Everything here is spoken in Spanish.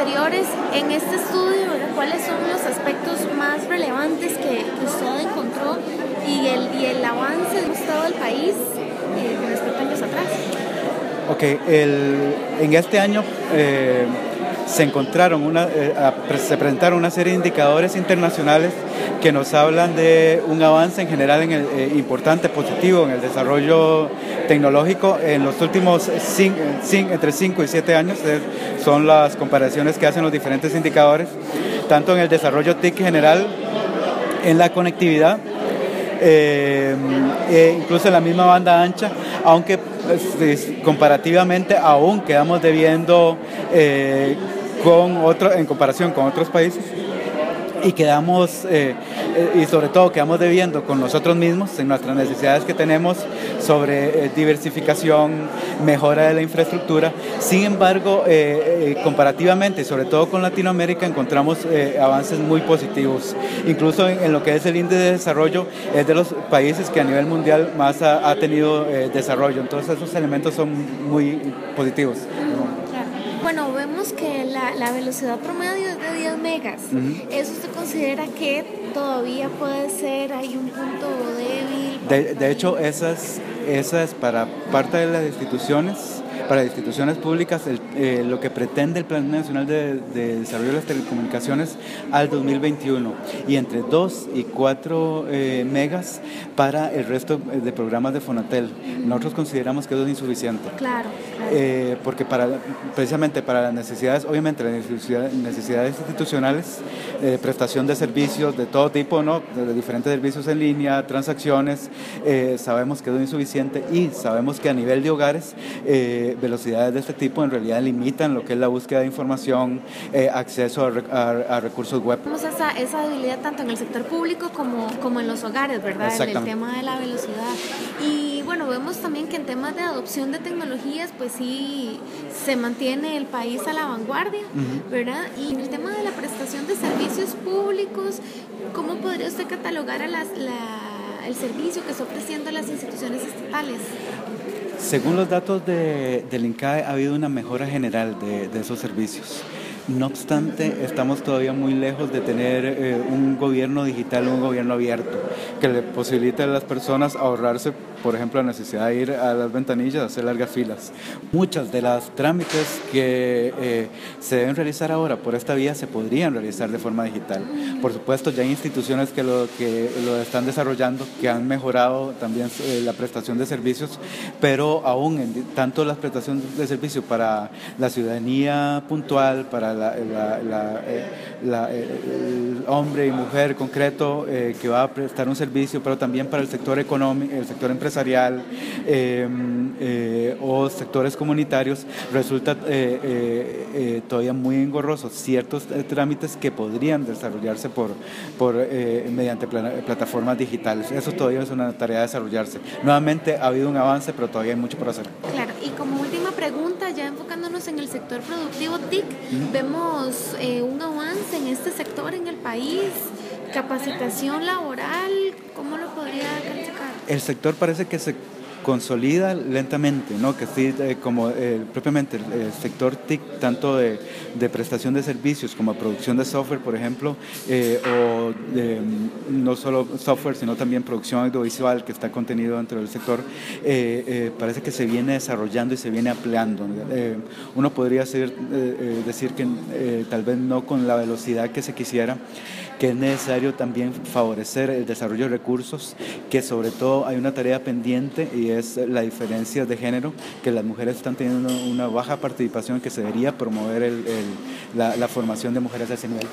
anteriores, en este estudio, ¿cuáles son los aspectos más relevantes que, usted encontró y el, y el avance de estado del país eh, respecto a años atrás? Ok, el, en este año eh, se encontraron una, eh, se presentaron una serie de indicadores internacionales que nos hablan de un avance en general eh, importante, positivo en el desarrollo tecnológico en los últimos cinco, entre 5 y 7 años. son las comparaciones que hacen los diferentes indicadores, tanto en el desarrollo TIC general, en la conectividad, eh, e incluso en la misma banda ancha, aunque pues, comparativamente aún quedamos debiendo eh, con otro, en comparación con otros países y quedamos, eh, eh, y sobre todo quedamos debiendo con nosotros mismos en nuestras necesidades que tenemos sobre eh, diversificación, mejora de la infraestructura. Sin embargo, comparativamente, sobre todo con Latinoamérica, encontramos avances muy positivos. Incluso en, lo que es el índice de desarrollo, es de los países que a nivel mundial más ha, ha tenido desarrollo. Entonces, esos elementos son muy positivos. Bueno, vemos que la, la, velocidad promedio es de 10 megas. ¿Eso usted considera que todavía puede ser, hay un punto débil? De, de hecho, esa es, esa es para parte de las instituciones para instituciones públicas eh, lo que pretende el Plan Nacional de, Desarrollo de las Telecomunicaciones al 2021 y entre 2 y 4 eh, megas para el resto de programas de Fonatel. Nosotros consideramos que eso es insuficiente. Claro. Eh, porque para, precisamente para las necesidades, obviamente las necesidades, institucionales, prestación de servicios de todo tipo, ¿no? de diferentes servicios en línea, transacciones, sabemos que es insuficiente y sabemos que a nivel de hogares velocidades de este tipo en realidad limitan lo que es la búsqueda de información, eh, acceso a, recursos web. Tenemos esa, esa debilidad tanto en el sector público como, como en los hogares, ¿verdad? En el tema de la velocidad. Y bueno, vemos también que en temas de adopción de tecnologías, pues sí se mantiene el país a la vanguardia, ¿verdad? Y en el tema de la prestación de servicios públicos, ¿cómo podría usted catalogar a las, el servicio que está ofreciendo las instituciones estatales? Según los datos de, del INCAE, ha habido una mejora general de, de esos servicios. No obstante, estamos todavía muy lejos de tener eh, un gobierno digital, un gobierno abierto, que le posibilite a las personas ahorrarse, por ejemplo, la necesidad de ir a las ventanillas, hacer largas filas. Muchas de las trámites que eh, se deben realizar ahora por esta vía se podrían realizar de forma digital. Por supuesto, ya hay instituciones que lo, que lo están desarrollando, que han mejorado también eh, la prestación de servicios, pero aún tanto la prestación de servicios para la ciudadanía puntual, para la, eh, el hombre y mujer concreto eh, que va a prestar un servicio, pero también para el sector económico, el sector empresarial em, eh, o sectores comunitarios, resulta todavía muy engorroso ciertos trámites que podrían desarrollarse por, por, mediante plataformas digitales. Eso todavía es una tarea de desarrollarse. Nuevamente ha habido un avance, pero todavía hay mucho por hacer. Claro, y como última pregunta, ya enfocándonos en el sector productivo TIC, vemos eh, un avance en este sector en el país, capacitación laboral, ¿cómo lo podría calificar? El sector parece que se consolida lentamente, ¿no? que sí, eh, como eh, propiamente el, sector TIC, tanto de, prestación de servicios como producción de software, por ejemplo, eh, o no solo software, sino también producción audiovisual que está contenido dentro del sector, parece que se viene desarrollando y se viene ampliando. uno podría decir que tal vez no con la velocidad que se quisiera, que es necesario también favorecer el desarrollo de recursos, que sobre todo hay una tarea pendiente y es la diferencia de género, que las mujeres están teniendo una baja participación que se debería promover la, la formación de mujeres a ese nivel.